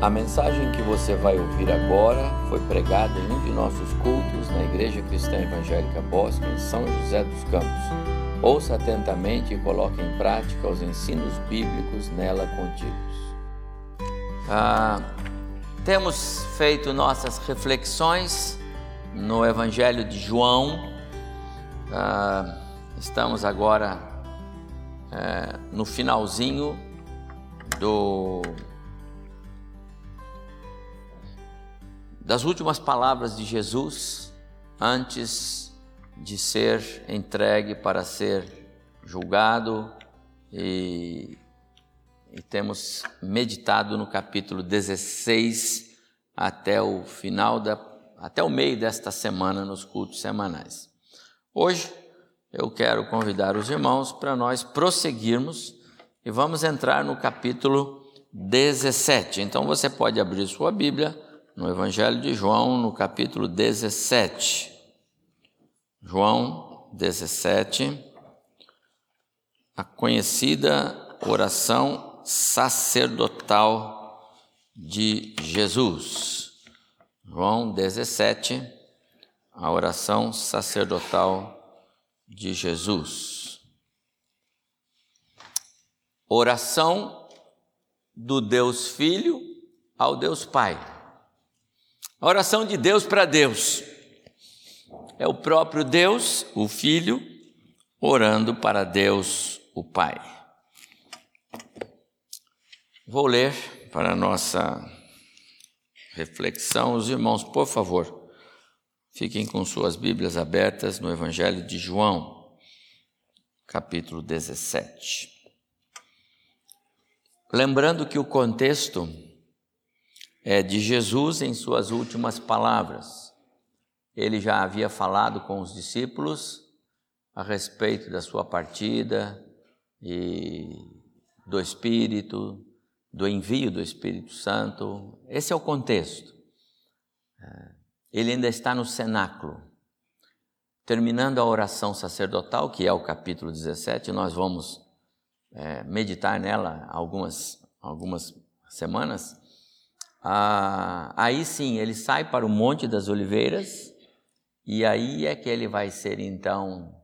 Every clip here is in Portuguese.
A mensagem que você vai ouvir agora foi pregada em um de nossos cultos na Igreja Cristã Evangélica Bosque, em São José dos Campos. Ouça atentamente e coloque em prática os ensinos bíblicos nela contidos. Ah, temos feito nossas reflexões no Evangelho de João. Ah, estamos agora é, no finalzinho do das últimas palavras de Jesus antes de ser entregue para ser julgado e, e temos meditado no capítulo 16 até o final da até o meio desta semana nos cultos semanais. Hoje eu quero convidar os irmãos para nós prosseguirmos e vamos entrar no capítulo 17. Então você pode abrir sua Bíblia no Evangelho de João, no capítulo 17. João 17, a conhecida oração sacerdotal de Jesus. João 17, a oração sacerdotal de Jesus. Oração do Deus Filho ao Deus Pai. A oração de Deus para Deus. É o próprio Deus, o Filho, orando para Deus, o Pai. Vou ler para a nossa reflexão. Os irmãos, por favor, fiquem com suas Bíblias abertas no Evangelho de João, capítulo 17. Lembrando que o contexto é de Jesus em suas últimas palavras. Ele já havia falado com os discípulos a respeito da sua partida e do Espírito, do envio do Espírito Santo. Esse é o contexto. É, ele ainda está no cenáculo. Terminando a oração sacerdotal, que é o capítulo 17, nós vamos é, meditar nela algumas, algumas semanas. Ah, aí sim ele sai para o Monte das Oliveiras e aí é que ele vai ser então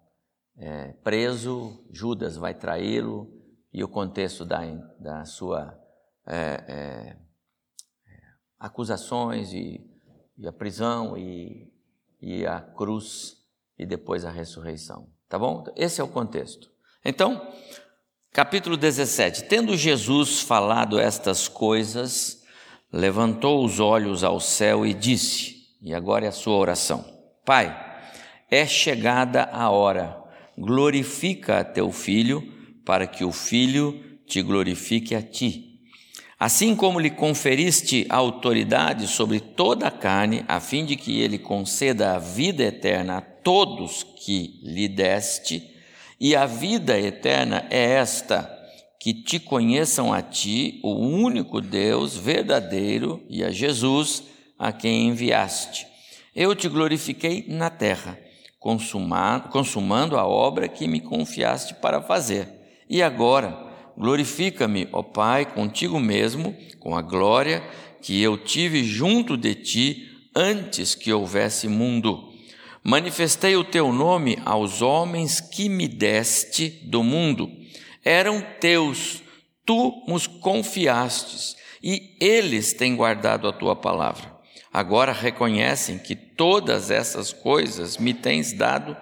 é, preso, Judas vai traí-lo e o contexto da, da sua é, é, acusações e, e, a prisão e, e a cruz e depois a ressurreição. Tá bom? Esse é o contexto. Então, capítulo 17. Tendo Jesus falado estas coisas, levantou os olhos ao céu e disse: e agora é a sua oração: Pai, é chegada a hora, glorifica a teu filho, para que o filho te glorifique a ti. Assim como lhe conferiste autoridade sobre toda a carne, a fim de que ele conceda a vida eterna a todos que lhe deste, e a vida eterna é esta que te conheçam a ti, o único Deus verdadeiro, e a Jesus, a quem enviaste. Eu te glorifiquei na terra, consumando a obra que me confiaste para fazer. E agora, glorifica-me, ó Pai, contigo mesmo, com a glória que eu tive junto de ti antes que houvesse mundo. Manifestei o teu nome aos homens que me deste do mundo eram teus, tu nos confiastes, e eles têm guardado a tua palavra. Agora reconhecem que todas essas coisas me tens dado.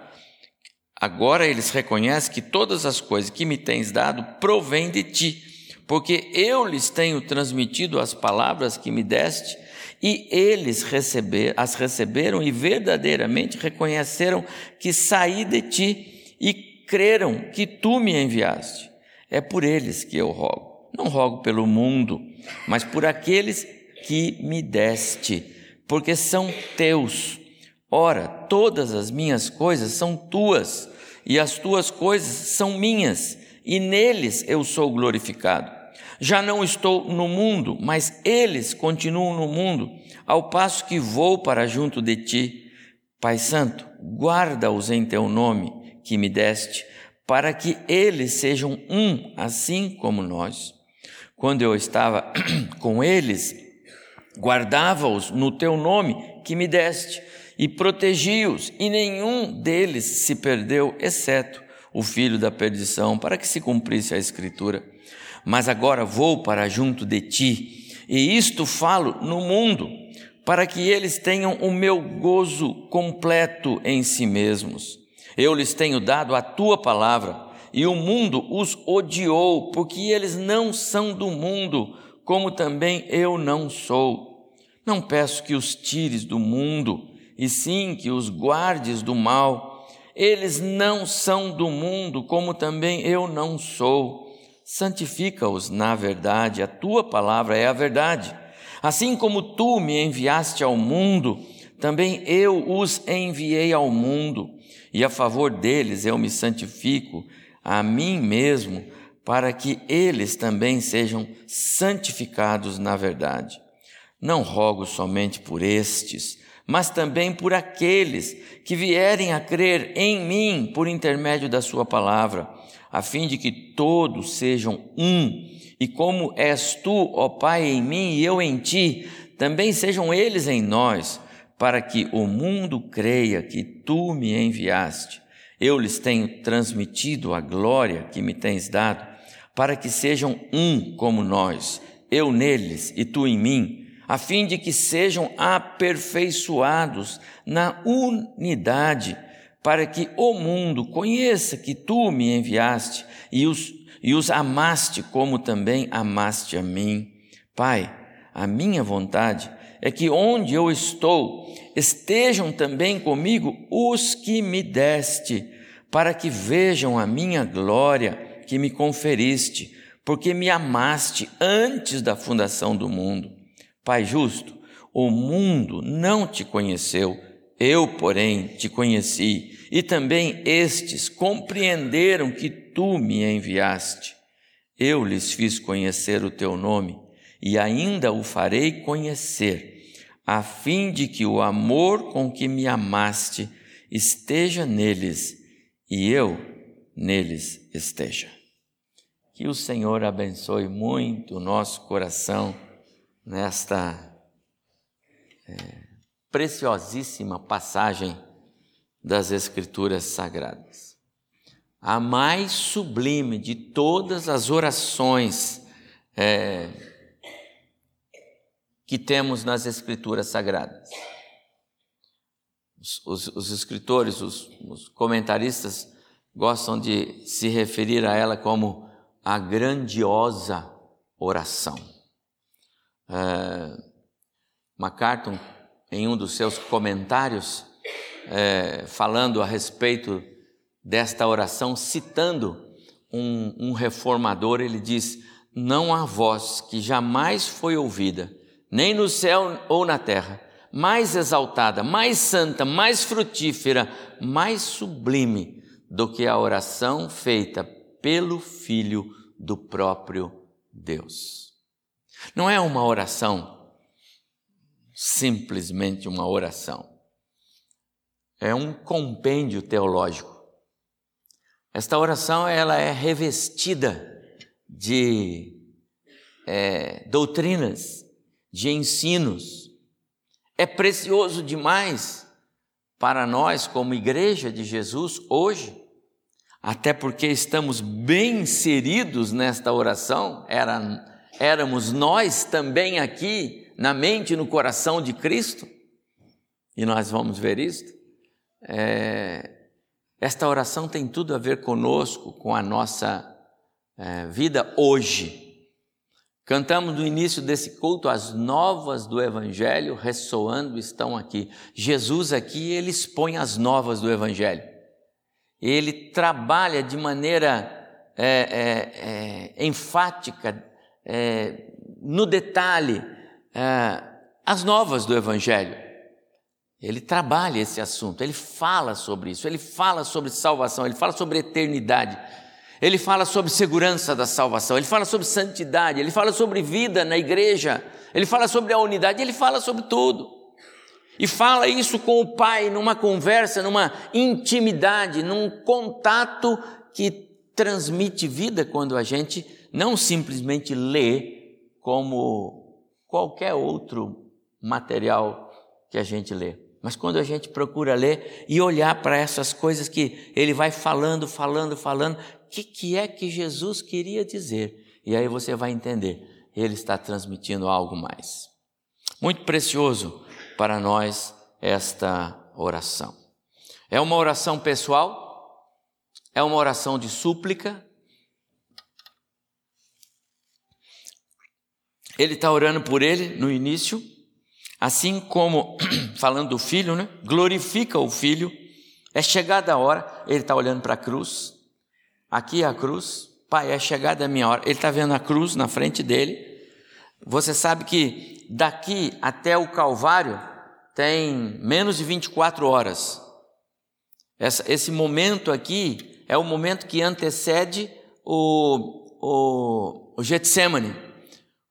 Agora eles reconhecem que todas as coisas que me tens dado provêm de ti, porque eu lhes tenho transmitido as palavras que me deste, e eles receber, as receberam e verdadeiramente reconheceram que saí de ti e creram que tu me enviaste. É por eles que eu rogo. Não rogo pelo mundo, mas por aqueles que me deste, porque são teus. Ora, todas as minhas coisas são tuas, e as tuas coisas são minhas, e neles eu sou glorificado. Já não estou no mundo, mas eles continuam no mundo, ao passo que vou para junto de ti. Pai Santo, guarda-os em teu nome que me deste para que eles sejam um, assim como nós. Quando eu estava com eles, Guardava-os no teu nome que me deste e protegi-os, e nenhum deles se perdeu, exceto o filho da perdição, para que se cumprisse a Escritura. Mas agora vou para junto de ti, e isto falo no mundo, para que eles tenham o meu gozo completo em si mesmos. Eu lhes tenho dado a tua palavra, e o mundo os odiou, porque eles não são do mundo, como também eu não sou. Não peço que os tires do mundo, e sim que os guardes do mal eles não são do mundo, como também eu não sou. Santifica-os na verdade, a tua palavra é a verdade. Assim como tu me enviaste ao mundo, também eu os enviei ao mundo, e a favor deles eu me santifico a mim mesmo, para que eles também sejam santificados na verdade. Não rogo somente por estes, mas também por aqueles que vierem a crer em mim por intermédio da Sua palavra, a fim de que todos sejam um, e como és tu, ó Pai, em mim e eu em ti, também sejam eles em nós, para que o mundo creia que tu me enviaste. Eu lhes tenho transmitido a glória que me tens dado, para que sejam um como nós, eu neles e tu em mim a fim de que sejam aperfeiçoados na unidade, para que o mundo conheça que tu me enviaste e os, e os amaste como também amaste a mim. Pai, a minha vontade é que onde eu estou estejam também comigo os que me deste, para que vejam a minha glória que me conferiste, porque me amaste antes da fundação do mundo. Pai justo, o mundo não te conheceu, eu, porém, te conheci, e também estes compreenderam que tu me enviaste. Eu lhes fiz conhecer o teu nome, e ainda o farei conhecer, a fim de que o amor com que me amaste esteja neles e eu neles esteja. Que o Senhor abençoe muito o nosso coração nesta é, preciosíssima passagem das Escrituras Sagradas. A mais sublime de todas as orações é, que temos nas Escrituras Sagradas. Os, os, os escritores, os, os comentaristas gostam de se referir a ela como a grandiosa oração. É, MacArthur, em um dos seus comentários, é, falando a respeito desta oração, citando um, um reformador, ele diz: Não há voz que jamais foi ouvida, nem no céu ou na terra, mais exaltada, mais santa, mais frutífera, mais sublime do que a oração feita pelo Filho do próprio Deus. Não é uma oração, simplesmente uma oração. É um compêndio teológico. Esta oração ela é revestida de é, doutrinas, de ensinos. É precioso demais para nós, como igreja de Jesus, hoje, até porque estamos bem inseridos nesta oração, era éramos nós também aqui na mente e no coração de Cristo, e nós vamos ver isto. É, esta oração tem tudo a ver conosco, com a nossa é, vida hoje. Cantamos no início desse culto as novas do Evangelho ressoando estão aqui. Jesus aqui, ele expõe as novas do Evangelho. Ele trabalha de maneira é, é, é enfática, é, no detalhe é, as novas do Evangelho. Ele trabalha esse assunto, ele fala sobre isso, ele fala sobre salvação, ele fala sobre eternidade, ele fala sobre segurança da salvação, ele fala sobre santidade, ele fala sobre vida na igreja, ele fala sobre a unidade, ele fala sobre tudo. E fala isso com o Pai numa conversa, numa intimidade, num contato que transmite vida quando a gente não simplesmente lê como qualquer outro material que a gente lê. Mas quando a gente procura ler e olhar para essas coisas que ele vai falando, falando, falando, que, que é que Jesus queria dizer? E aí você vai entender, ele está transmitindo algo mais. Muito precioso para nós esta oração. É uma oração pessoal, é uma oração de súplica. Ele está orando por ele no início, Assim como, falando do filho, né? glorifica o filho, é chegada a hora, ele está olhando para a cruz, aqui é a cruz, pai, é chegada a minha hora, ele está vendo a cruz na frente dele. Você sabe que daqui até o Calvário tem menos de 24 horas. Essa, esse momento aqui é o momento que antecede o, o, o Getsemane.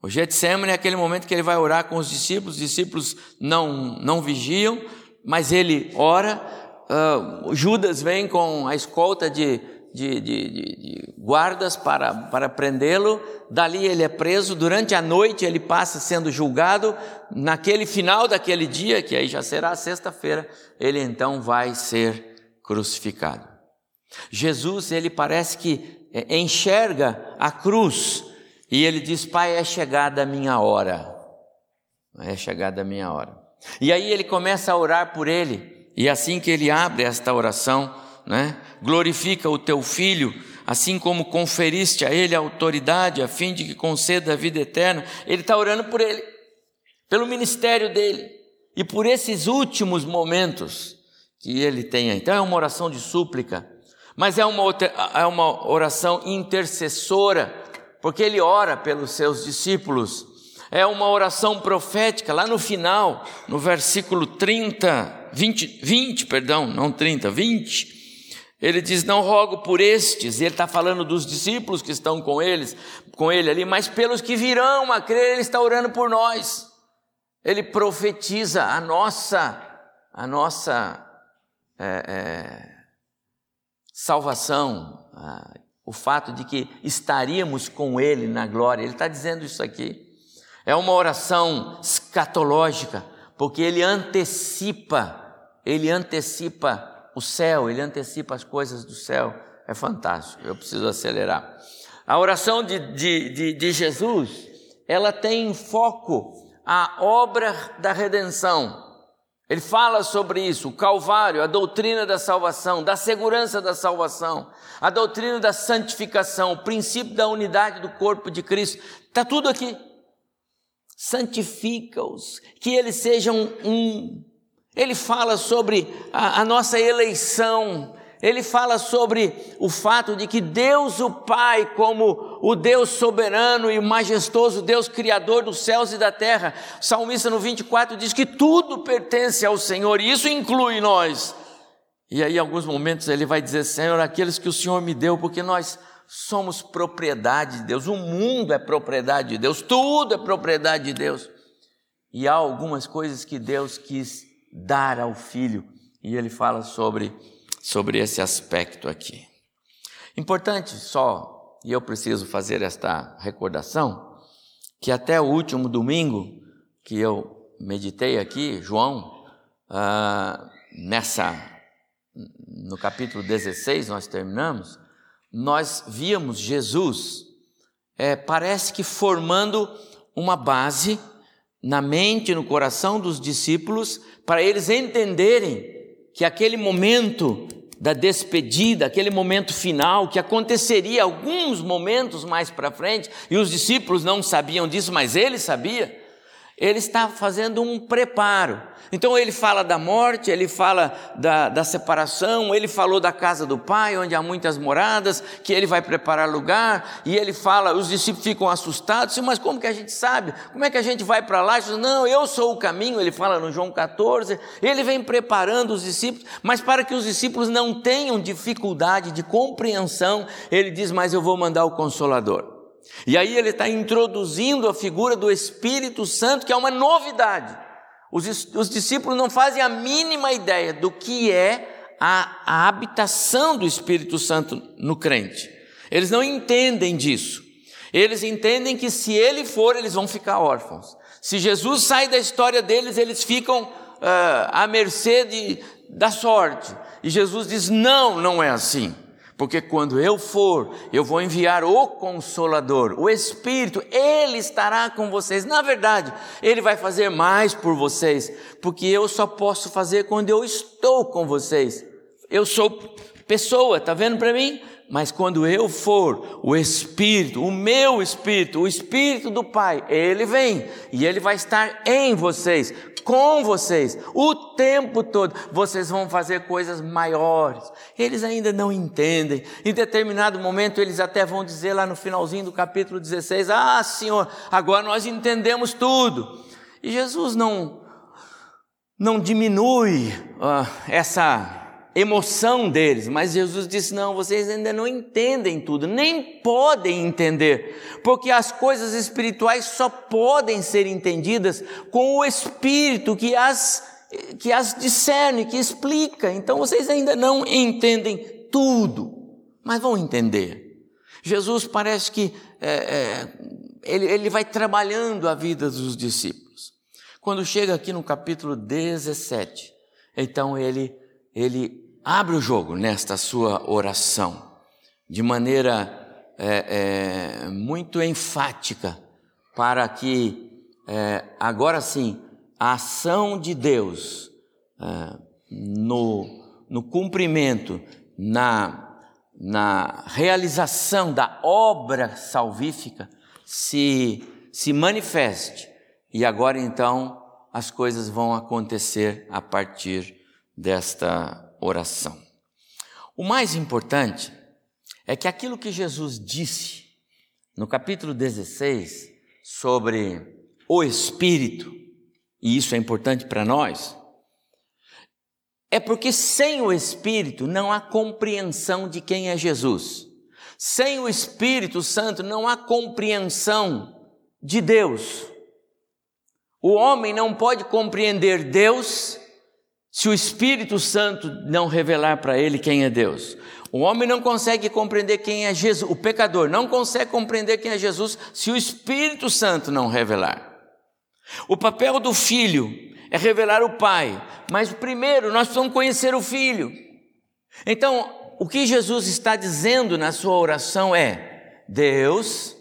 O Getsemane é aquele momento que ele vai orar com os discípulos, os discípulos não, não vigiam, mas ele ora. Uh, Judas vem com a escolta de, de, de, de guardas para, para prendê-lo. Dali ele é preso. Durante a noite ele passa sendo julgado. Naquele final daquele dia, que aí já será sexta-feira, ele então vai ser crucificado. Jesus, ele parece que é, enxerga a cruz e ele diz: Pai, é chegada a minha hora. É chegada a minha hora. E aí ele começa a orar por ele. E assim que ele abre esta oração, né? Glorifica o teu filho, assim como conferiste a ele a autoridade, a fim de que conceda a vida eterna. Ele está orando por ele, pelo ministério dele e por esses últimos momentos que ele tem. Então é uma oração de súplica, mas é uma, é uma oração intercessora porque ele ora pelos seus discípulos. É uma oração profética, lá no final, no versículo 30, 20, 20, perdão, não 30, 20. Ele diz: Não rogo por estes, e ele está falando dos discípulos que estão com eles, com ele ali, mas pelos que virão a crer, ele está orando por nós. Ele profetiza a nossa, a nossa é, é, salvação, o fato de que estaríamos com Ele na glória. Ele está dizendo isso aqui. É uma oração escatológica, porque ele antecipa, ele antecipa o céu, ele antecipa as coisas do céu. É fantástico, eu preciso acelerar. A oração de, de, de, de Jesus, ela tem em foco a obra da redenção. Ele fala sobre isso, o Calvário, a doutrina da salvação, da segurança da salvação, a doutrina da santificação, o princípio da unidade do corpo de Cristo, está tudo aqui. Santifica-os, que eles sejam um. Ele fala sobre a, a nossa eleição, ele fala sobre o fato de que Deus, o Pai, como o Deus soberano e majestoso, Deus criador dos céus e da terra, salmista no 24 diz que tudo pertence ao Senhor, e isso inclui nós. E aí, em alguns momentos, ele vai dizer: Senhor, aqueles que o Senhor me deu, porque nós somos propriedade de Deus, o mundo é propriedade de Deus, tudo é propriedade de Deus. E há algumas coisas que Deus quis dar ao filho, e ele fala sobre sobre esse aspecto aqui. Importante só, e eu preciso fazer esta recordação, que até o último domingo que eu meditei aqui, João, ah, nessa, no capítulo 16, nós terminamos, nós víamos Jesus, é, parece que formando uma base na mente, no coração dos discípulos, para eles entenderem que aquele momento da despedida, aquele momento final que aconteceria alguns momentos mais para frente, e os discípulos não sabiam disso, mas ele sabia. Ele está fazendo um preparo então ele fala da morte, ele fala da, da, separação, ele falou da casa do pai, onde há muitas moradas, que ele vai preparar lugar, e ele fala, os discípulos ficam assustados, mas como que a gente sabe? Como é que a gente vai para lá? Diz, não, eu sou o caminho, ele fala no João 14, ele vem preparando os discípulos, mas para que os discípulos não tenham dificuldade de compreensão, ele diz, mas eu vou mandar o Consolador. E aí ele está introduzindo a figura do Espírito Santo, que é uma novidade. Os, os discípulos não fazem a mínima ideia do que é a, a habitação do Espírito Santo no crente. Eles não entendem disso. Eles entendem que se ele for, eles vão ficar órfãos. Se Jesus sai da história deles, eles ficam uh, à mercê de, da sorte. E Jesus diz: não, não é assim. Porque quando eu for, eu vou enviar o Consolador, o Espírito, ele estará com vocês. Na verdade, ele vai fazer mais por vocês, porque eu só posso fazer quando eu estou com vocês. Eu sou pessoa, tá vendo para mim? Mas quando eu for, o Espírito, o meu Espírito, o Espírito do Pai, ele vem e ele vai estar em vocês com vocês o tempo todo. Vocês vão fazer coisas maiores. Eles ainda não entendem. Em determinado momento, eles até vão dizer lá no finalzinho do capítulo 16: Ah, Senhor, agora nós entendemos tudo. E Jesus não, não diminui uh, essa emoção deles, mas Jesus disse: não, vocês ainda não entendem tudo, nem podem entender, porque as coisas espirituais só podem ser entendidas com o Espírito que as, que as discerne, que explica. Então vocês ainda não entendem tudo, mas vão entender. Jesus parece que é, é, ele, ele vai trabalhando a vida dos discípulos. Quando chega aqui no capítulo 17, então ele, ele abre o jogo nesta sua oração, de maneira é, é, muito enfática, para que é, agora sim a ação de Deus é, no, no cumprimento, na, na realização da obra salvífica se, se manifeste. E agora então as coisas vão acontecer a partir desta oração. O mais importante é que aquilo que Jesus disse no capítulo 16 sobre o Espírito, e isso é importante para nós, é porque sem o Espírito não há compreensão de quem é Jesus. Sem o Espírito Santo não há compreensão de Deus. O homem não pode compreender Deus se o Espírito Santo não revelar para ele quem é Deus. O homem não consegue compreender quem é Jesus, o pecador não consegue compreender quem é Jesus se o Espírito Santo não revelar. O papel do filho é revelar o Pai, mas primeiro nós precisamos conhecer o filho. Então, o que Jesus está dizendo na sua oração é: Deus,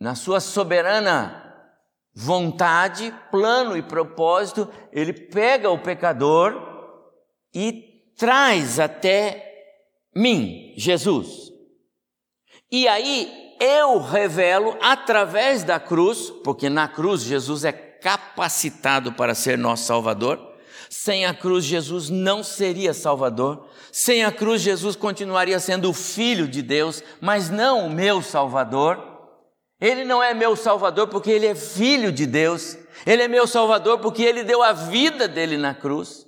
na sua soberana vontade, plano e propósito, ele pega o pecador e traz até mim, Jesus. E aí eu revelo através da cruz, porque na cruz Jesus é capacitado para ser nosso Salvador. Sem a cruz, Jesus não seria Salvador. Sem a cruz, Jesus continuaria sendo o Filho de Deus, mas não o meu Salvador. Ele não é meu Salvador porque ele é filho de Deus. Ele é meu Salvador porque ele deu a vida dele na cruz.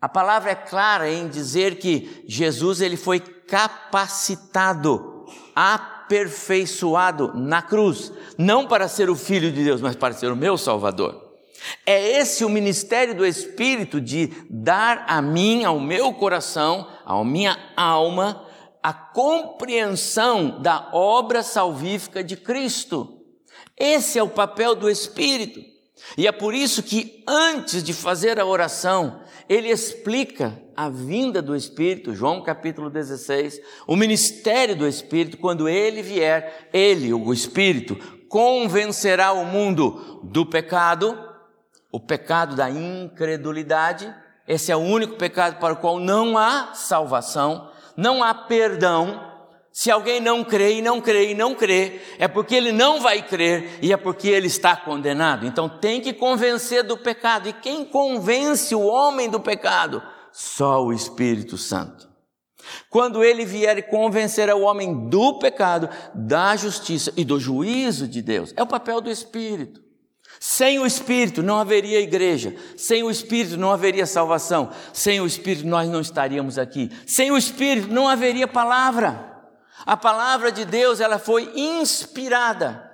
A palavra é clara em dizer que Jesus ele foi capacitado, aperfeiçoado na cruz, não para ser o filho de Deus, mas para ser o meu Salvador. É esse o ministério do Espírito de dar a mim, ao meu coração, à minha alma, a compreensão da obra salvífica de Cristo. Esse é o papel do Espírito. E é por isso que antes de fazer a oração, ele explica a vinda do Espírito, João capítulo 16, o ministério do Espírito, quando ele vier, ele, o Espírito, convencerá o mundo do pecado, o pecado da incredulidade, esse é o único pecado para o qual não há salvação, não há perdão. Se alguém não crê e não crê e não crê, é porque ele não vai crer e é porque ele está condenado. Então tem que convencer do pecado. E quem convence o homem do pecado? Só o Espírito Santo. Quando ele vier convencer o homem do pecado, da justiça e do juízo de Deus, é o papel do Espírito. Sem o Espírito não haveria igreja, sem o Espírito não haveria salvação, sem o Espírito nós não estaríamos aqui, sem o Espírito não haveria palavra. A palavra de Deus ela foi inspirada,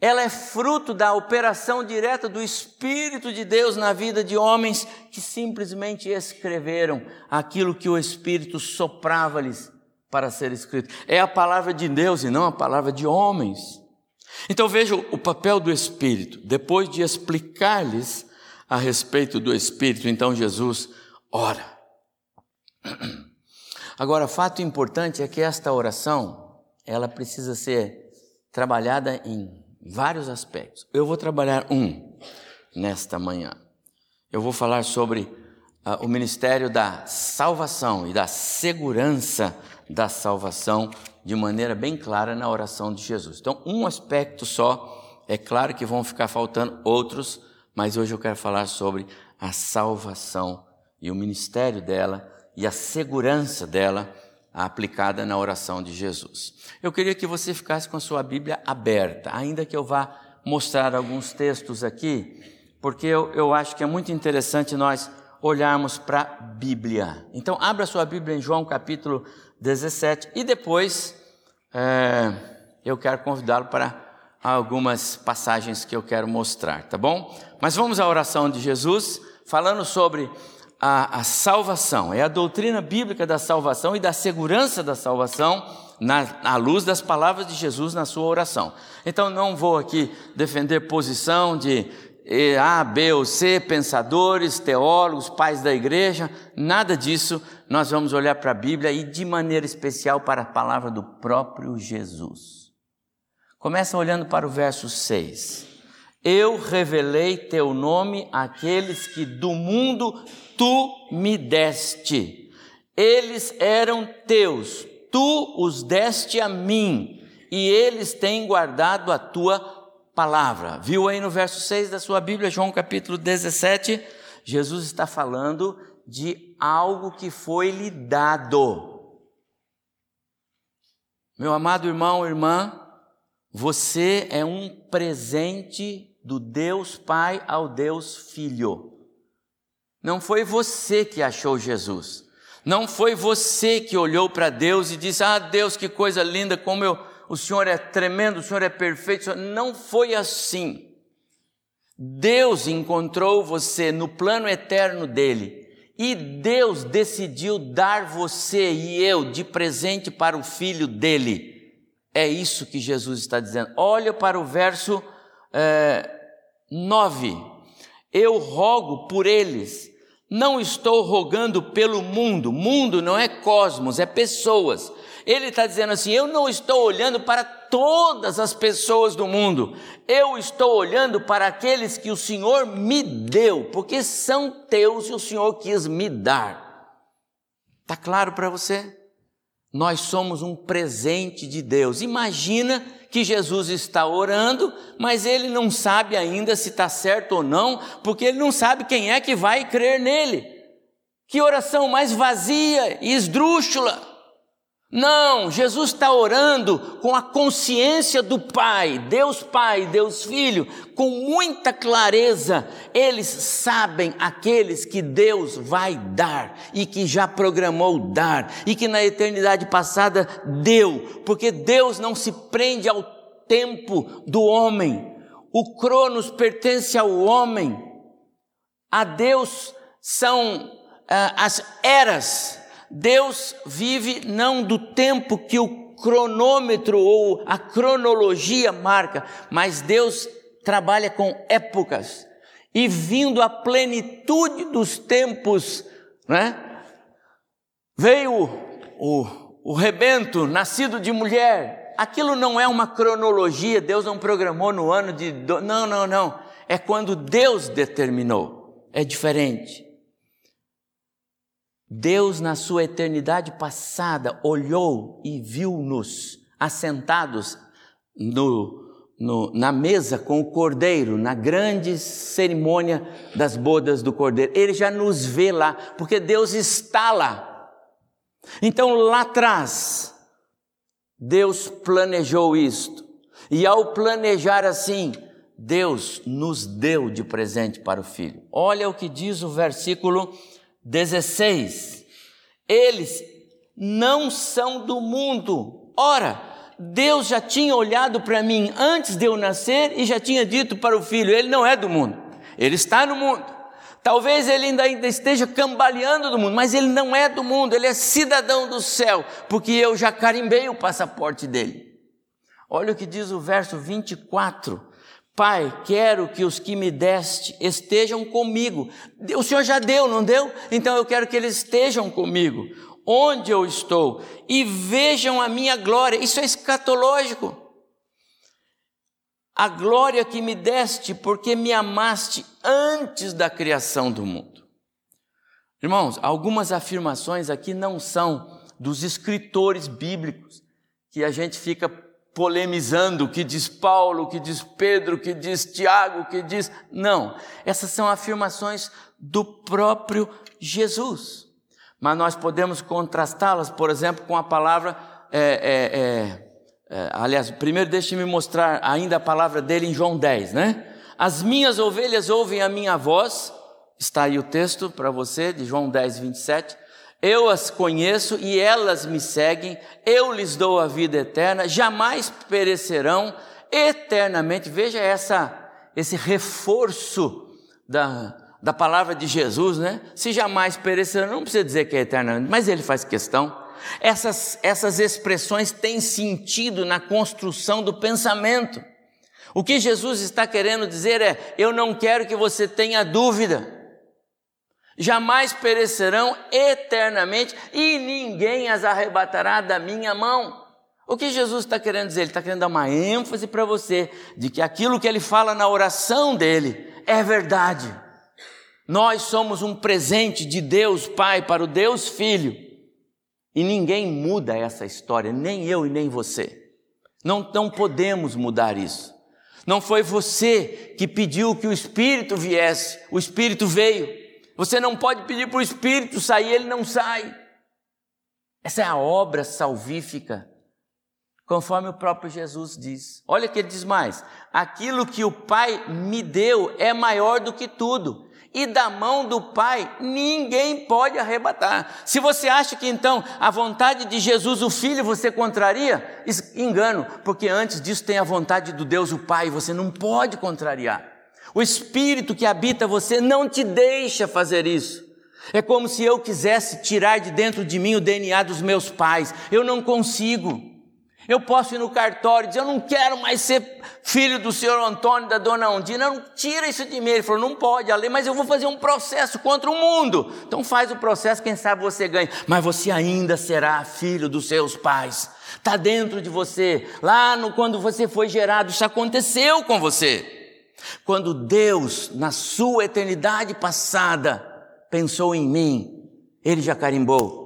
ela é fruto da operação direta do Espírito de Deus na vida de homens que simplesmente escreveram aquilo que o Espírito soprava-lhes para ser escrito. É a palavra de Deus e não a palavra de homens. Então veja o papel do Espírito. Depois de explicar-lhes a respeito do Espírito, então Jesus ora. Agora, fato importante é que esta oração, ela precisa ser trabalhada em vários aspectos. Eu vou trabalhar um nesta manhã. Eu vou falar sobre uh, o ministério da salvação e da segurança da salvação de maneira bem clara na oração de Jesus. Então, um aspecto só, é claro que vão ficar faltando outros, mas hoje eu quero falar sobre a salvação e o ministério dela e a segurança dela aplicada na oração de Jesus. Eu queria que você ficasse com a sua Bíblia aberta, ainda que eu vá mostrar alguns textos aqui, porque eu, eu acho que é muito interessante nós olharmos para a Bíblia. Então, abra sua Bíblia em João capítulo 17 e depois é, eu quero convidá-lo para algumas passagens que eu quero mostrar, tá bom? Mas vamos à oração de Jesus, falando sobre a, a salvação, é a doutrina bíblica da salvação e da segurança da salvação na, à luz das palavras de Jesus na sua oração. Então, não vou aqui defender posição de A, B ou C, pensadores, teólogos, pais da igreja, nada disso. Nós vamos olhar para a Bíblia e, de maneira especial, para a palavra do próprio Jesus. Começa olhando para o verso 6. Eu revelei teu nome àqueles que do mundo tu me deste. Eles eram teus, tu os deste a mim, e eles têm guardado a tua palavra. Viu aí no verso 6 da sua Bíblia, João capítulo 17? Jesus está falando de algo que foi lhe dado. Meu amado irmão, irmã, você é um presente do Deus Pai ao Deus Filho. Não foi você que achou Jesus. Não foi você que olhou para Deus e disse: Ah, Deus, que coisa linda, como eu, o Senhor é tremendo, o Senhor é perfeito. Não foi assim. Deus encontrou você no plano eterno dele e Deus decidiu dar você e eu de presente para o filho dele. É isso que Jesus está dizendo. Olha para o verso é, eh, 9. Eu rogo por eles não estou rogando pelo mundo, mundo não é cosmos, é pessoas. Ele está dizendo assim: eu não estou olhando para todas as pessoas do mundo, eu estou olhando para aqueles que o Senhor me deu, porque são teus e o Senhor quis me dar. Está claro para você? Nós somos um presente de Deus. Imagina que Jesus está orando, mas ele não sabe ainda se está certo ou não, porque ele não sabe quem é que vai crer nele. Que oração mais vazia e esdrúxula. Não, Jesus está orando com a consciência do Pai, Deus Pai, Deus Filho, com muita clareza. Eles sabem aqueles que Deus vai dar e que já programou dar e que na eternidade passada deu, porque Deus não se prende ao tempo do homem. O Cronos pertence ao homem. A Deus são ah, as eras Deus vive não do tempo que o cronômetro ou a cronologia marca, mas Deus trabalha com épocas. E vindo a plenitude dos tempos, né? Veio o, o, rebento, nascido de mulher. Aquilo não é uma cronologia, Deus não programou no ano de. Não, não, não. É quando Deus determinou. É diferente. Deus, na sua eternidade passada, olhou e viu-nos assentados no, no, na mesa com o cordeiro, na grande cerimônia das bodas do cordeiro. Ele já nos vê lá, porque Deus está lá. Então, lá atrás, Deus planejou isto. E ao planejar assim, Deus nos deu de presente para o filho. Olha o que diz o versículo 16. Eles não são do mundo. Ora, Deus já tinha olhado para mim antes de eu nascer e já tinha dito para o filho: ele não é do mundo, ele está no mundo. Talvez ele ainda, ainda esteja cambaleando do mundo, mas ele não é do mundo, ele é cidadão do céu, porque eu já carimbei o passaporte dele. Olha o que diz o verso 24. Pai, quero que os que me deste estejam comigo. O Senhor já deu, não deu? Então eu quero que eles estejam comigo, onde eu estou, e vejam a minha glória. Isso é escatológico. A glória que me deste, porque me amaste antes da criação do mundo. Irmãos, algumas afirmações aqui não são dos escritores bíblicos, que a gente fica polemizando o que diz Paulo, o que diz Pedro, o que diz Tiago, o que diz. Não, essas são afirmações do próprio Jesus. Mas nós podemos contrastá-las, por exemplo, com a palavra. É, é, é, é aliás, primeiro deixe-me mostrar ainda a palavra dele em João 10, né? As minhas ovelhas ouvem a minha voz, está aí o texto para você, de João 10, 27 eu as conheço e elas me seguem, eu lhes dou a vida eterna, jamais perecerão eternamente. Veja essa, esse reforço da, da palavra de Jesus, né? Se jamais perecerão, não precisa dizer que é eternamente, mas ele faz questão. Essas, essas expressões têm sentido na construção do pensamento. O que Jesus está querendo dizer é: eu não quero que você tenha dúvida jamais perecerão eternamente e ninguém as arrebatará da minha mão. O que Jesus está querendo dizer? Ele está querendo dar uma ênfase para você de que aquilo que ele fala na oração dele é verdade. Nós somos um presente de Deus Pai para o Deus Filho e ninguém muda essa história, nem eu e nem você. Não, não podemos mudar isso. Não foi você que pediu que o Espírito viesse, o Espírito veio. Você não pode pedir para o Espírito sair, ele não sai. Essa é a obra salvífica, conforme o próprio Jesus diz. Olha que ele diz mais: aquilo que o Pai me deu é maior do que tudo, e da mão do Pai ninguém pode arrebatar. Se você acha que então a vontade de Jesus, o Filho, você contraria, engano, porque antes disso tem a vontade do Deus, o Pai, você não pode contrariar. O Espírito que habita você não te deixa fazer isso. É como se eu quisesse tirar de dentro de mim o DNA dos meus pais. Eu não consigo. Eu posso ir no cartório e dizer, eu não quero mais ser filho do senhor Antônio, da dona Ondina, não tira isso de mim. Ele falou, não pode, a lei, mas eu vou fazer um processo contra o mundo. Então faz o processo, quem sabe você ganha. Mas você ainda será filho dos seus pais. Está dentro de você. Lá no, quando você foi gerado, isso aconteceu com você. Quando Deus, na sua eternidade passada, pensou em mim, Ele já carimbou: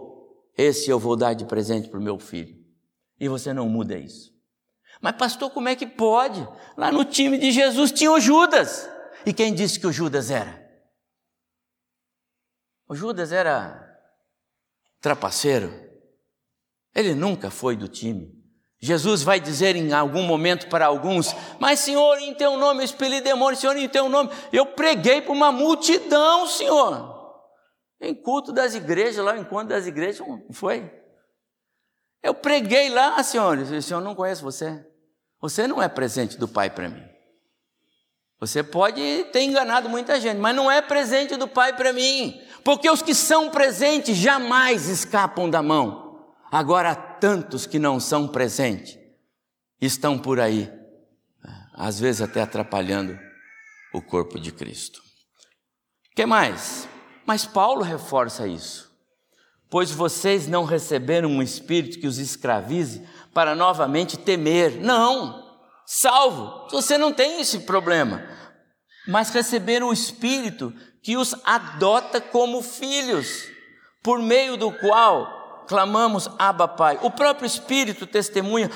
esse eu vou dar de presente para o meu filho. E você não muda isso. Mas, pastor, como é que pode? Lá no time de Jesus tinha o Judas. E quem disse que o Judas era? O Judas era trapaceiro. Ele nunca foi do time. Jesus vai dizer em algum momento para alguns: Mas, Senhor, em teu nome eu expeli demônio, Senhor, em teu nome eu preguei para uma multidão, Senhor. Em culto das igrejas, lá em encontro das igrejas, não foi? Eu preguei lá, Senhor, o Senhor não conhece você. Você não é presente do Pai para mim. Você pode ter enganado muita gente, mas não é presente do Pai para mim. Porque os que são presentes jamais escapam da mão. Agora, tantos que não são presentes estão por aí, às vezes até atrapalhando o corpo de Cristo. que mais? Mas Paulo reforça isso. Pois vocês não receberam um espírito que os escravize para novamente temer. Não, salvo, você não tem esse problema. Mas receberam o espírito que os adota como filhos, por meio do qual clamamos Abba Pai. O próprio Espírito testemunha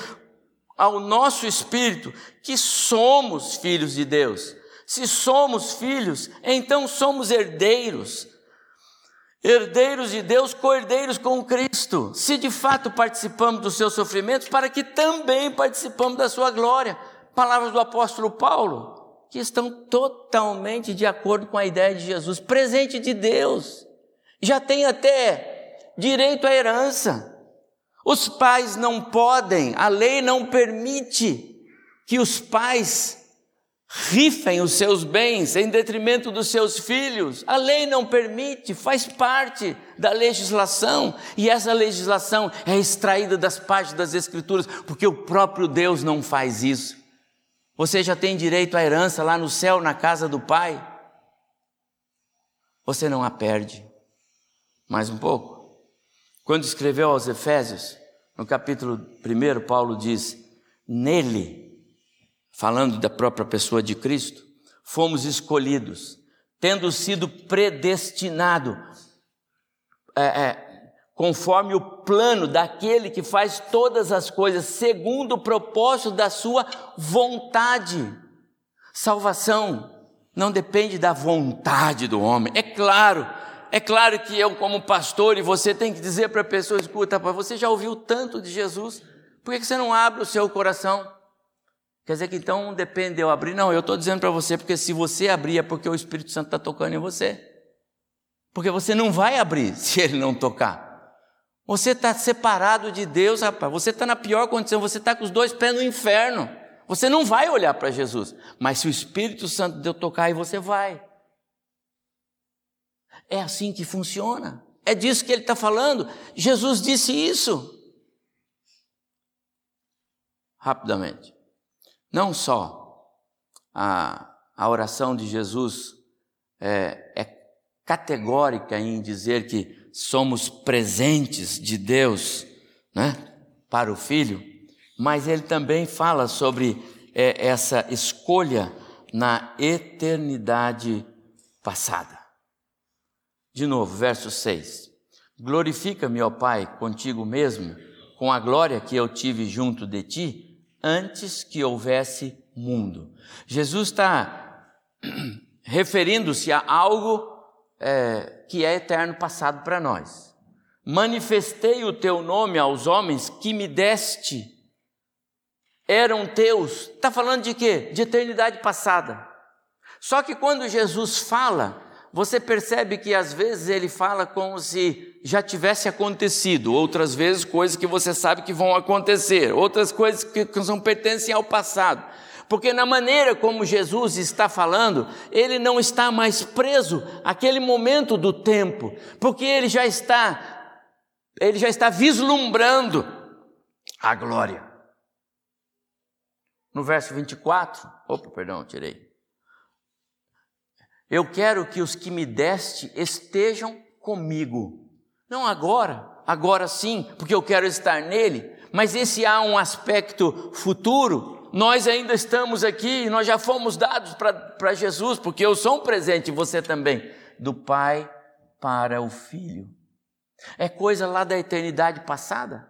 ao nosso espírito que somos filhos de Deus. Se somos filhos, então somos herdeiros. Herdeiros de Deus, co-herdeiros com Cristo. Se de fato participamos dos seus sofrimentos, para que também participamos da sua glória. Palavras do apóstolo Paulo, que estão totalmente de acordo com a ideia de Jesus, presente de Deus. Já tem até direito à herança. Os pais não podem, a lei não permite que os pais rifem os seus bens em detrimento dos seus filhos. A lei não permite, faz parte da legislação, e essa legislação é extraída das páginas das Escrituras, porque o próprio Deus não faz isso. Você já tem direito à herança lá no céu, na casa do Pai. Você não a perde. Mais um pouco. Quando escreveu aos Efésios, no capítulo 1, Paulo diz: Nele falando da própria pessoa de Cristo, fomos escolhidos, tendo sido predestinado, é, é, conforme o plano daquele que faz todas as coisas segundo o propósito da sua vontade. Salvação não depende da vontade do homem, é claro. É claro que eu, como pastor, e você tem que dizer para a pessoa: escuta, você já ouviu tanto de Jesus, por que você não abre o seu coração? Quer dizer que então depende de eu abrir? Não, eu estou dizendo para você, porque se você abrir é porque o Espírito Santo está tocando em você. Porque você não vai abrir se ele não tocar. Você está separado de Deus, rapaz. Você está na pior condição, você está com os dois pés no inferno. Você não vai olhar para Jesus. Mas se o Espírito Santo deu tocar, aí você vai. É assim que funciona. É disso que ele está falando. Jesus disse isso. Rapidamente. Não só a, a oração de Jesus é, é categórica em dizer que somos presentes de Deus né, para o Filho, mas ele também fala sobre é, essa escolha na eternidade passada. De novo, verso 6. Glorifica-me, ó Pai, contigo mesmo, com a glória que eu tive junto de ti antes que houvesse mundo. Jesus está referindo-se a algo é, que é eterno passado para nós. Manifestei o teu nome aos homens que me deste, eram teus. Está falando de quê? De eternidade passada. Só que quando Jesus fala, você percebe que às vezes ele fala como se já tivesse acontecido, outras vezes coisas que você sabe que vão acontecer, outras coisas que, que são pertencem ao passado. Porque na maneira como Jesus está falando, ele não está mais preso àquele momento do tempo, porque ele já está ele já está vislumbrando a glória. No verso 24, opa, perdão, tirei. Eu quero que os que me deste estejam comigo. Não agora, agora sim, porque eu quero estar nele, mas esse há um aspecto futuro. Nós ainda estamos aqui, nós já fomos dados para Jesus, porque eu sou um presente, você também, do Pai para o Filho. É coisa lá da eternidade passada.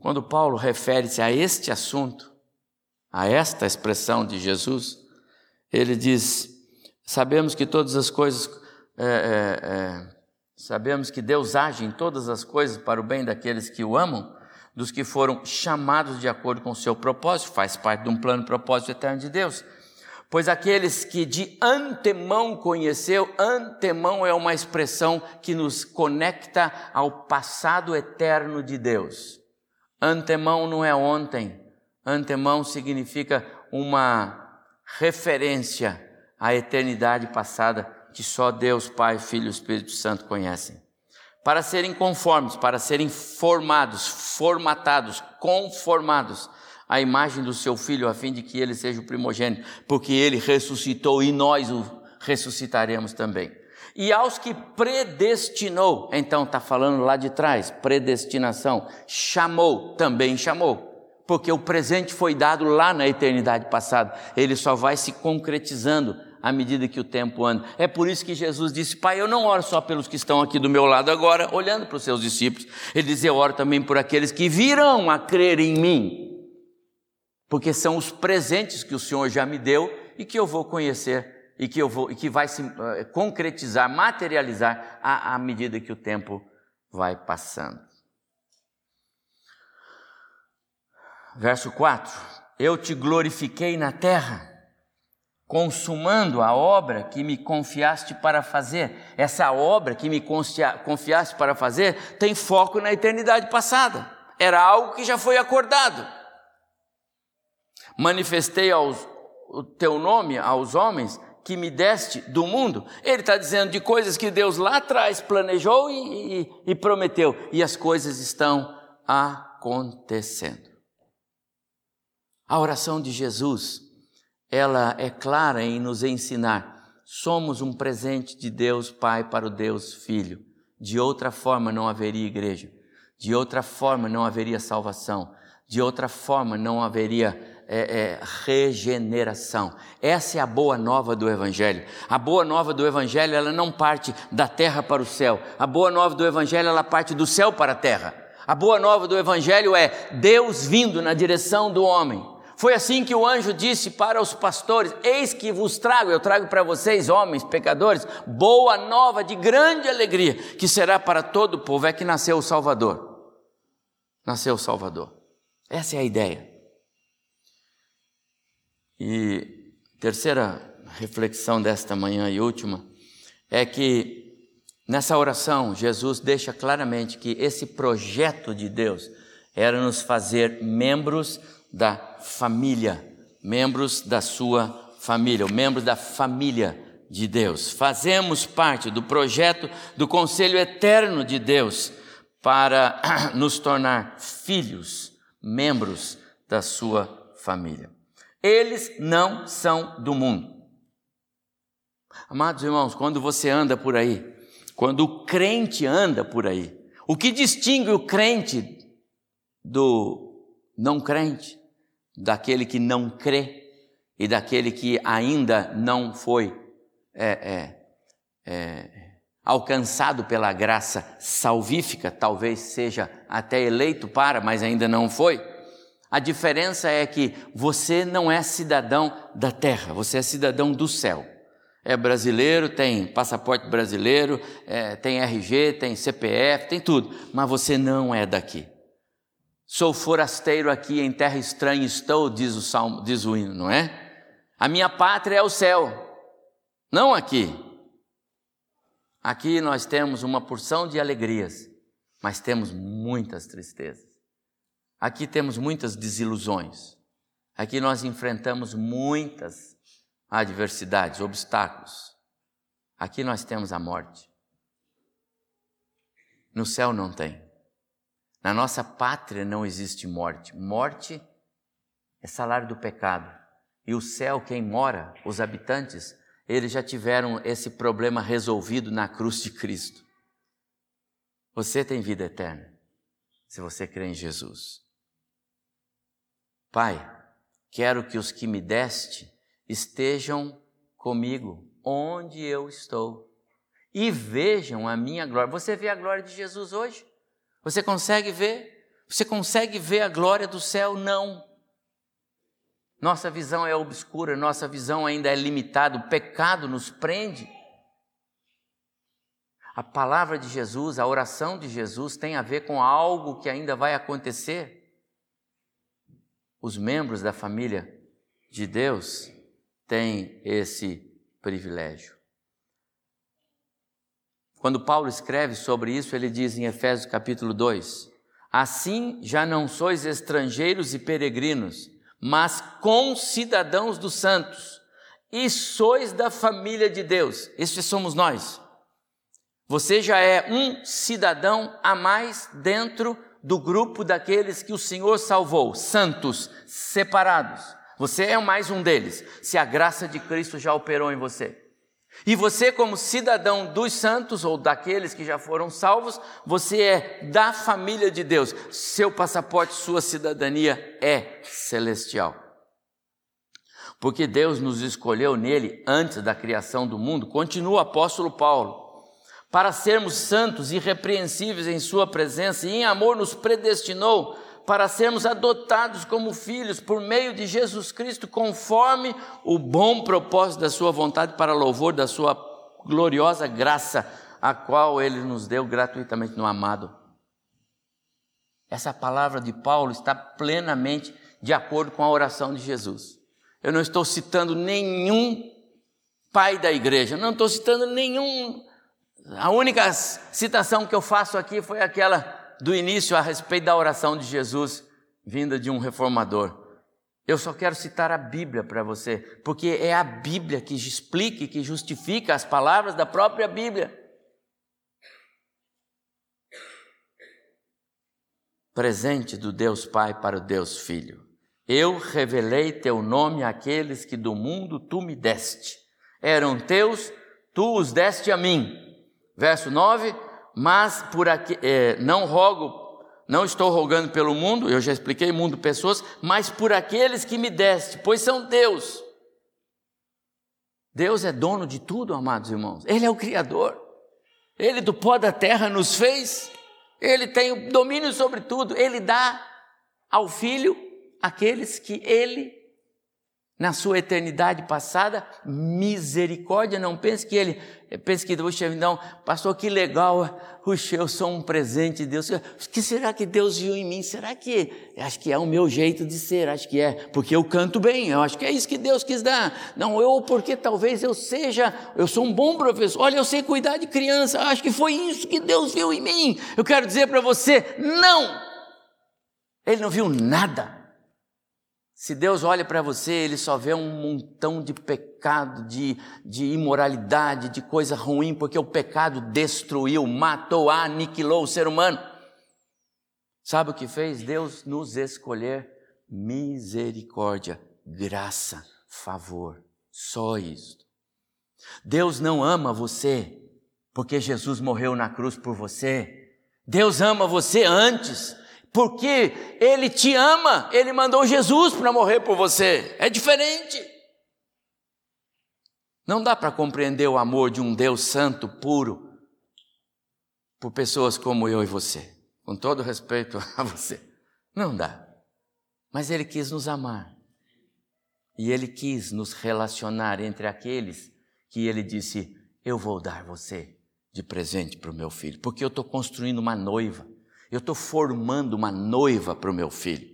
Quando Paulo refere-se a este assunto, a esta expressão de Jesus, ele diz: sabemos que todas as coisas, é, é, é, sabemos que Deus age em todas as coisas para o bem daqueles que o amam, dos que foram chamados de acordo com o seu propósito, faz parte de um plano propósito eterno de Deus. Pois aqueles que de antemão conheceu, antemão é uma expressão que nos conecta ao passado eterno de Deus. Antemão não é ontem, Antemão significa uma referência à eternidade passada que só Deus, Pai, Filho e Espírito Santo conhecem. Para serem conformes, para serem formados, formatados, conformados à imagem do seu Filho, a fim de que ele seja o primogênito, porque ele ressuscitou e nós o ressuscitaremos também. E aos que predestinou, então está falando lá de trás, predestinação, chamou, também chamou porque o presente foi dado lá na eternidade passada, ele só vai se concretizando à medida que o tempo anda. É por isso que Jesus disse: Pai, eu não oro só pelos que estão aqui do meu lado agora, olhando para os seus discípulos. Ele diz: Eu oro também por aqueles que virão a crer em mim, porque são os presentes que o Senhor já me deu e que eu vou conhecer e que, eu vou, e que vai se uh, concretizar, materializar à, à medida que o tempo vai passando. Verso 4: Eu te glorifiquei na terra, consumando a obra que me confiaste para fazer. Essa obra que me confiaste para fazer tem foco na eternidade passada. Era algo que já foi acordado. manifestei aos, o teu nome aos homens que me deste do mundo. Ele está dizendo de coisas que Deus lá atrás planejou e, e, e prometeu, e as coisas estão acontecendo. A oração de Jesus, ela é clara em nos ensinar. Somos um presente de Deus Pai para o Deus Filho. De outra forma não haveria igreja. De outra forma não haveria salvação. De outra forma não haveria é, é, regeneração. Essa é a boa nova do Evangelho. A boa nova do Evangelho, ela não parte da terra para o céu. A boa nova do Evangelho, ela parte do céu para a terra. A boa nova do Evangelho é Deus vindo na direção do homem. Foi assim que o anjo disse para os pastores: Eis que vos trago, eu trago para vocês, homens, pecadores, boa nova de grande alegria, que será para todo o povo. É que nasceu o Salvador. Nasceu o Salvador. Essa é a ideia. E terceira reflexão desta manhã e última é que nessa oração Jesus deixa claramente que esse projeto de Deus era nos fazer membros da família, membros da sua família, membros da família de Deus. Fazemos parte do projeto do conselho eterno de Deus para nos tornar filhos, membros da sua família. Eles não são do mundo. Amados irmãos, quando você anda por aí, quando o crente anda por aí, o que distingue o crente do não crente, daquele que não crê e daquele que ainda não foi é, é, é, alcançado pela graça salvífica, talvez seja até eleito para, mas ainda não foi. A diferença é que você não é cidadão da terra, você é cidadão do céu. É brasileiro, tem passaporte brasileiro, é, tem RG, tem CPF, tem tudo, mas você não é daqui. Sou forasteiro aqui em terra estranha estou, diz o salmo, diz o hino, não é? A minha pátria é o céu, não aqui. Aqui nós temos uma porção de alegrias, mas temos muitas tristezas. Aqui temos muitas desilusões. Aqui nós enfrentamos muitas adversidades, obstáculos. Aqui nós temos a morte. No céu não tem. Na nossa pátria não existe morte. Morte é salário do pecado. E o céu, quem mora, os habitantes, eles já tiveram esse problema resolvido na cruz de Cristo. Você tem vida eterna, se você crê em Jesus. Pai, quero que os que me deste estejam comigo onde eu estou e vejam a minha glória. Você vê a glória de Jesus hoje? Você consegue ver? Você consegue ver a glória do céu? Não. Nossa visão é obscura, nossa visão ainda é limitada, o pecado nos prende. A palavra de Jesus, a oração de Jesus tem a ver com algo que ainda vai acontecer os membros da família de Deus têm esse privilégio. Quando Paulo escreve sobre isso, ele diz em Efésios capítulo 2: Assim já não sois estrangeiros e peregrinos, mas concidadãos dos santos, e sois da família de Deus. Estes somos nós. Você já é um cidadão a mais dentro do grupo daqueles que o Senhor salvou, santos, separados. Você é mais um deles, se a graça de Cristo já operou em você. E você, como cidadão dos santos ou daqueles que já foram salvos, você é da família de Deus. Seu passaporte, sua cidadania é celestial. Porque Deus nos escolheu nele antes da criação do mundo, continua o apóstolo Paulo para sermos santos irrepreensíveis em Sua presença, e em amor nos predestinou para sermos adotados como filhos por meio de Jesus Cristo, conforme o bom propósito da Sua vontade, para louvor da Sua gloriosa graça, a qual Ele nos deu gratuitamente no amado. Essa palavra de Paulo está plenamente de acordo com a oração de Jesus. Eu não estou citando nenhum pai da igreja, não estou citando nenhum a única citação que eu faço aqui foi aquela do início a respeito da oração de Jesus, vinda de um reformador. Eu só quero citar a Bíblia para você, porque é a Bíblia que explica e que justifica as palavras da própria Bíblia. Presente do Deus Pai para o Deus Filho. Eu revelei teu nome àqueles que do mundo tu me deste. Eram teus, tu os deste a mim. Verso 9: Mas por aqui, é, não rogo não estou rogando pelo mundo, eu já expliquei, mundo, pessoas, mas por aqueles que me deste, pois são Deus. Deus é dono de tudo, amados irmãos. Ele é o Criador. Ele do pó da terra nos fez. Ele tem o domínio sobre tudo. Ele dá ao Filho aqueles que ele na sua eternidade passada, misericórdia, não pense que ele, pense que, puxa, não, pastor, que legal, puxa, eu sou um presente de Deus, o que será que Deus viu em mim? Será que, acho que é o meu jeito de ser, acho que é, porque eu canto bem, eu acho que é isso que Deus quis dar, não, eu, porque talvez eu seja, eu sou um bom professor, olha, eu sei cuidar de criança, acho que foi isso que Deus viu em mim, eu quero dizer para você, não, Ele não viu nada, se Deus olha para você, Ele só vê um montão de pecado, de, de imoralidade, de coisa ruim, porque o pecado destruiu, matou, aniquilou o ser humano. Sabe o que fez? Deus nos escolher misericórdia, graça, favor. Só isso. Deus não ama você porque Jesus morreu na cruz por você. Deus ama você antes porque Ele te ama, Ele mandou Jesus para morrer por você. É diferente. Não dá para compreender o amor de um Deus santo, puro, por pessoas como eu e você, com todo respeito a você. Não dá. Mas Ele quis nos amar. E Ele quis nos relacionar entre aqueles que Ele disse: Eu vou dar você de presente para o meu filho, porque eu estou construindo uma noiva. Eu estou formando uma noiva para o meu filho.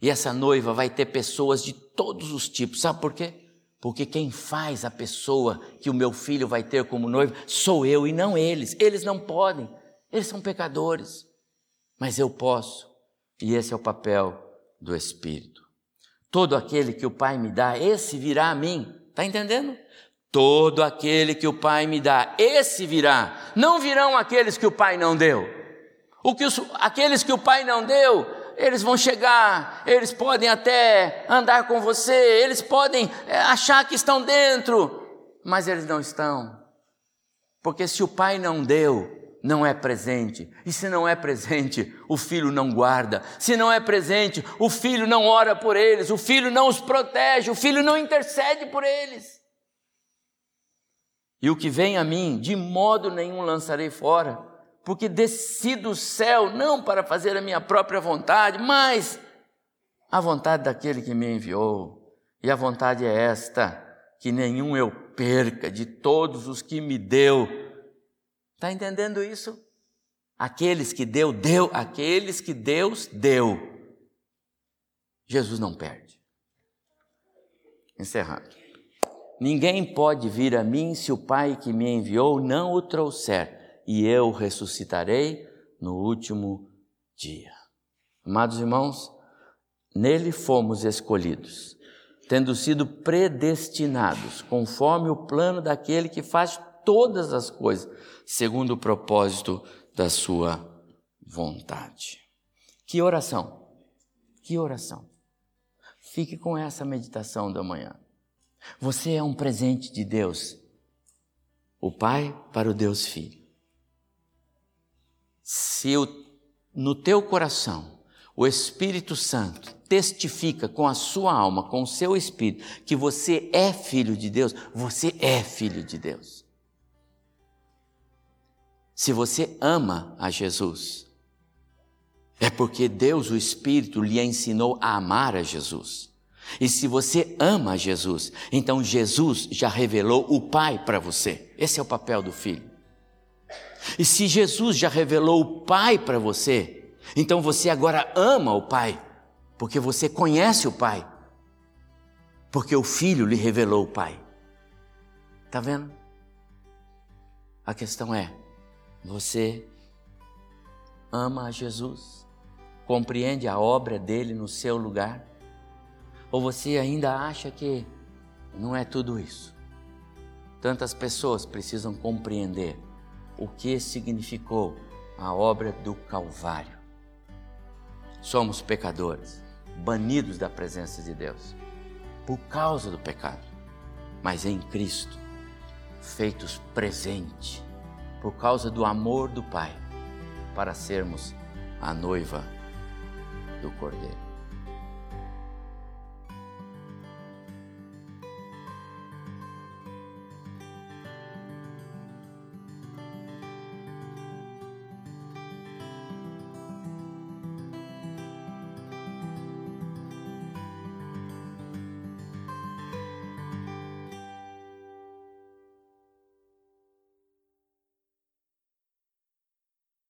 E essa noiva vai ter pessoas de todos os tipos. Sabe por quê? Porque quem faz a pessoa que o meu filho vai ter como noiva sou eu e não eles. Eles não podem. Eles são pecadores. Mas eu posso. E esse é o papel do Espírito. Todo aquele que o Pai me dá, esse virá a mim. Está entendendo? Todo aquele que o Pai me dá, esse virá. Não virão aqueles que o Pai não deu. O que os, aqueles que o pai não deu, eles vão chegar, eles podem até andar com você, eles podem é, achar que estão dentro, mas eles não estão. Porque se o pai não deu, não é presente. E se não é presente, o filho não guarda. Se não é presente, o filho não ora por eles, o filho não os protege, o filho não intercede por eles. E o que vem a mim, de modo nenhum lançarei fora porque desci do céu não para fazer a minha própria vontade, mas a vontade daquele que me enviou. E a vontade é esta: que nenhum eu perca de todos os que me deu. Está entendendo isso? Aqueles que deu, deu, aqueles que Deus deu. Jesus não perde. Encerrando. Ninguém pode vir a mim se o Pai que me enviou não o trouxer e eu ressuscitarei no último dia. Amados irmãos, nele fomos escolhidos, tendo sido predestinados, conforme o plano daquele que faz todas as coisas, segundo o propósito da sua vontade. Que oração! Que oração! Fique com essa meditação da manhã. Você é um presente de Deus, o Pai para o Deus Filho se o, no teu coração o Espírito Santo testifica com a sua alma, com o seu espírito, que você é filho de Deus, você é filho de Deus. Se você ama a Jesus, é porque Deus, o Espírito, lhe ensinou a amar a Jesus. E se você ama Jesus, então Jesus já revelou o Pai para você. Esse é o papel do Filho. E se Jesus já revelou o Pai para você, então você agora ama o Pai, porque você conhece o Pai, porque o Filho lhe revelou o Pai. Está vendo? A questão é: você ama a Jesus? Compreende a obra dele no seu lugar? Ou você ainda acha que não é tudo isso? Tantas pessoas precisam compreender o que significou a obra do Calvário. Somos pecadores, banidos da presença de Deus por causa do pecado, mas em Cristo, feitos presente por causa do amor do Pai, para sermos a noiva do Cordeiro.